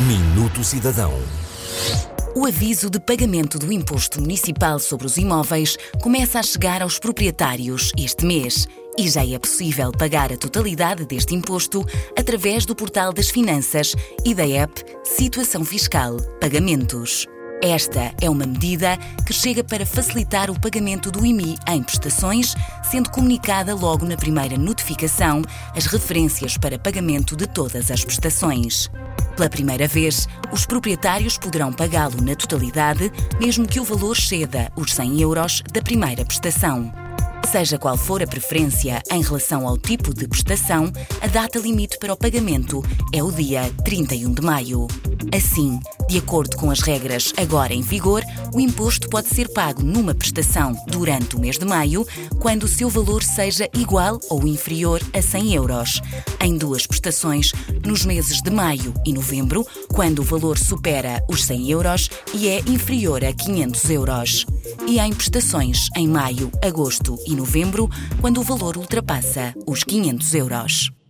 Minuto Cidadão. O aviso de pagamento do Imposto Municipal sobre os Imóveis começa a chegar aos proprietários este mês e já é possível pagar a totalidade deste imposto através do Portal das Finanças e da app Situação Fiscal Pagamentos. Esta é uma medida que chega para facilitar o pagamento do IMI em prestações, sendo comunicada logo na primeira notificação as referências para pagamento de todas as prestações. Pela primeira vez, os proprietários poderão pagá-lo na totalidade, mesmo que o valor ceda os 100 euros da primeira prestação. Seja qual for a preferência em relação ao tipo de prestação, a data limite para o pagamento é o dia 31 de maio. Assim, de acordo com as regras agora em vigor, o imposto pode ser pago numa prestação durante o mês de maio, quando o seu valor seja igual ou inferior a 100 euros. Em duas prestações, nos meses de maio e novembro, quando o valor supera os 100 euros e é inferior a 500 euros. E em prestações em maio, agosto e novembro, quando o valor ultrapassa os 500 euros.